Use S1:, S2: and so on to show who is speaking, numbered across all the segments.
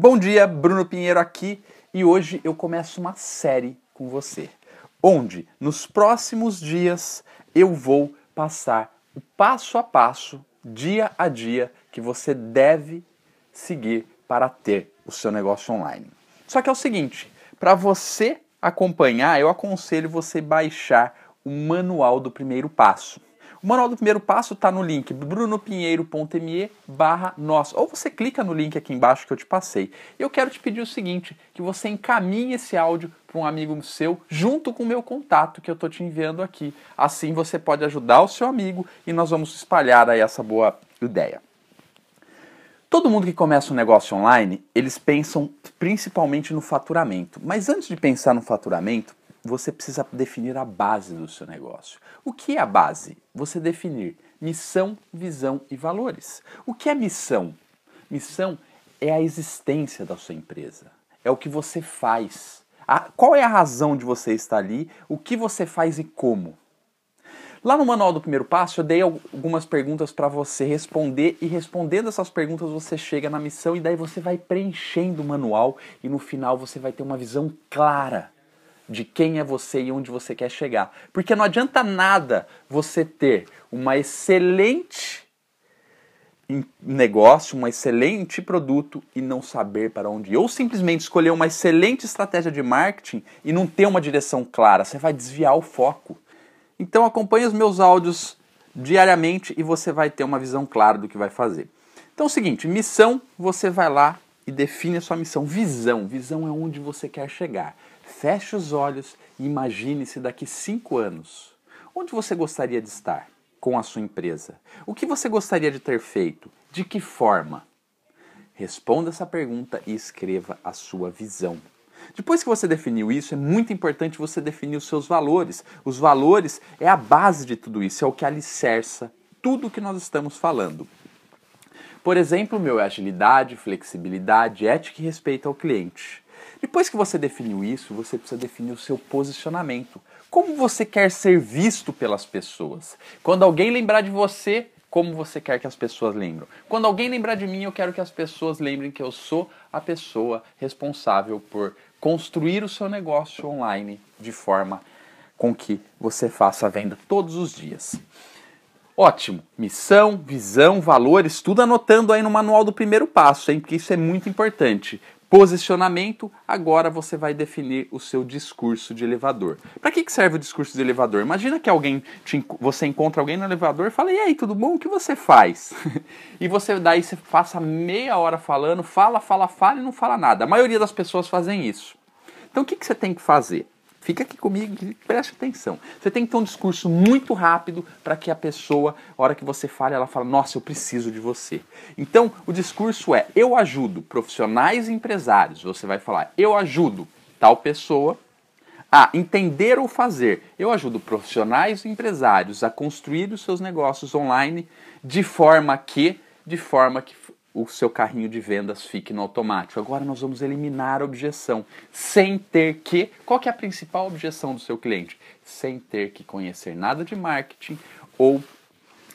S1: Bom dia, Bruno Pinheiro aqui e hoje eu começo uma série com você, onde nos próximos dias eu vou passar o passo a passo, dia a dia, que você deve seguir para ter o seu negócio online. Só que é o seguinte, para você acompanhar, eu aconselho você baixar o manual do primeiro passo. O manual do primeiro passo está no link brunopinheiro.me barra nós. Ou você clica no link aqui embaixo que eu te passei. Eu quero te pedir o seguinte, que você encaminhe esse áudio para um amigo seu, junto com o meu contato que eu estou te enviando aqui. Assim você pode ajudar o seu amigo e nós vamos espalhar aí essa boa ideia. Todo mundo que começa um negócio online, eles pensam principalmente no faturamento. Mas antes de pensar no faturamento, você precisa definir a base do seu negócio. O que é a base? Você definir missão, visão e valores. O que é missão? Missão é a existência da sua empresa. É o que você faz. A, qual é a razão de você estar ali? O que você faz e como? Lá no manual do primeiro passo, eu dei algumas perguntas para você responder e respondendo essas perguntas você chega na missão e daí você vai preenchendo o manual e no final você vai ter uma visão clara de quem é você e onde você quer chegar. Porque não adianta nada você ter uma excelente negócio, um excelente produto e não saber para onde ir. Ou simplesmente escolher uma excelente estratégia de marketing e não ter uma direção clara. Você vai desviar o foco. Então acompanhe os meus áudios diariamente e você vai ter uma visão clara do que vai fazer. Então é o seguinte, missão, você vai lá e define a sua missão. Visão, visão é onde você quer chegar. Feche os olhos e imagine-se daqui cinco anos. Onde você gostaria de estar com a sua empresa? O que você gostaria de ter feito? De que forma? Responda essa pergunta e escreva a sua visão. Depois que você definiu isso, é muito importante você definir os seus valores. Os valores é a base de tudo isso, é o que alicerça tudo o que nós estamos falando. Por exemplo, meu é agilidade, flexibilidade, ética e respeito ao cliente. Depois que você definiu isso, você precisa definir o seu posicionamento. Como você quer ser visto pelas pessoas? Quando alguém lembrar de você, como você quer que as pessoas lembrem? Quando alguém lembrar de mim, eu quero que as pessoas lembrem que eu sou a pessoa responsável por construir o seu negócio online de forma com que você faça a venda todos os dias. Ótimo. Missão, visão, valores, tudo anotando aí no manual do primeiro passo, hein? Porque isso é muito importante. Posicionamento, agora você vai definir o seu discurso de elevador. Para que, que serve o discurso de elevador? Imagina que alguém te, você encontra alguém no elevador e fala: "E aí, tudo bom? O que você faz?" e você daí você passa meia hora falando, fala, fala, fala e não fala nada. A maioria das pessoas fazem isso. Então o que, que você tem que fazer? Fica aqui comigo e preste atenção. Você tem que ter um discurso muito rápido para que a pessoa, a hora que você fale, ela fala: Nossa, eu preciso de você. Então, o discurso é: Eu ajudo profissionais e empresários. Você vai falar: Eu ajudo tal pessoa a entender ou fazer. Eu ajudo profissionais e empresários a construir os seus negócios online de forma que, de forma que o seu carrinho de vendas fique no automático. Agora nós vamos eliminar a objeção, sem ter que. Qual que é a principal objeção do seu cliente? Sem ter que conhecer nada de marketing ou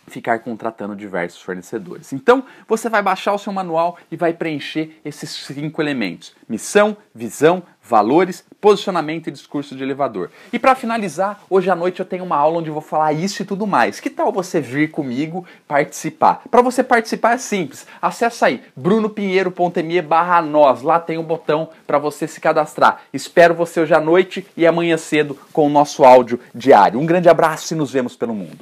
S1: ficar contratando diversos fornecedores. Então, você vai baixar o seu manual e vai preencher esses cinco elementos: missão, visão, valores, posicionamento e discurso de elevador. E para finalizar, hoje à noite eu tenho uma aula onde eu vou falar isso e tudo mais. Que tal você vir comigo participar? Para você participar é simples. Acesse aí brunopinheiro.me barra nós. Lá tem um botão para você se cadastrar. Espero você hoje à noite e amanhã cedo com o nosso áudio diário. Um grande abraço e nos vemos pelo mundo.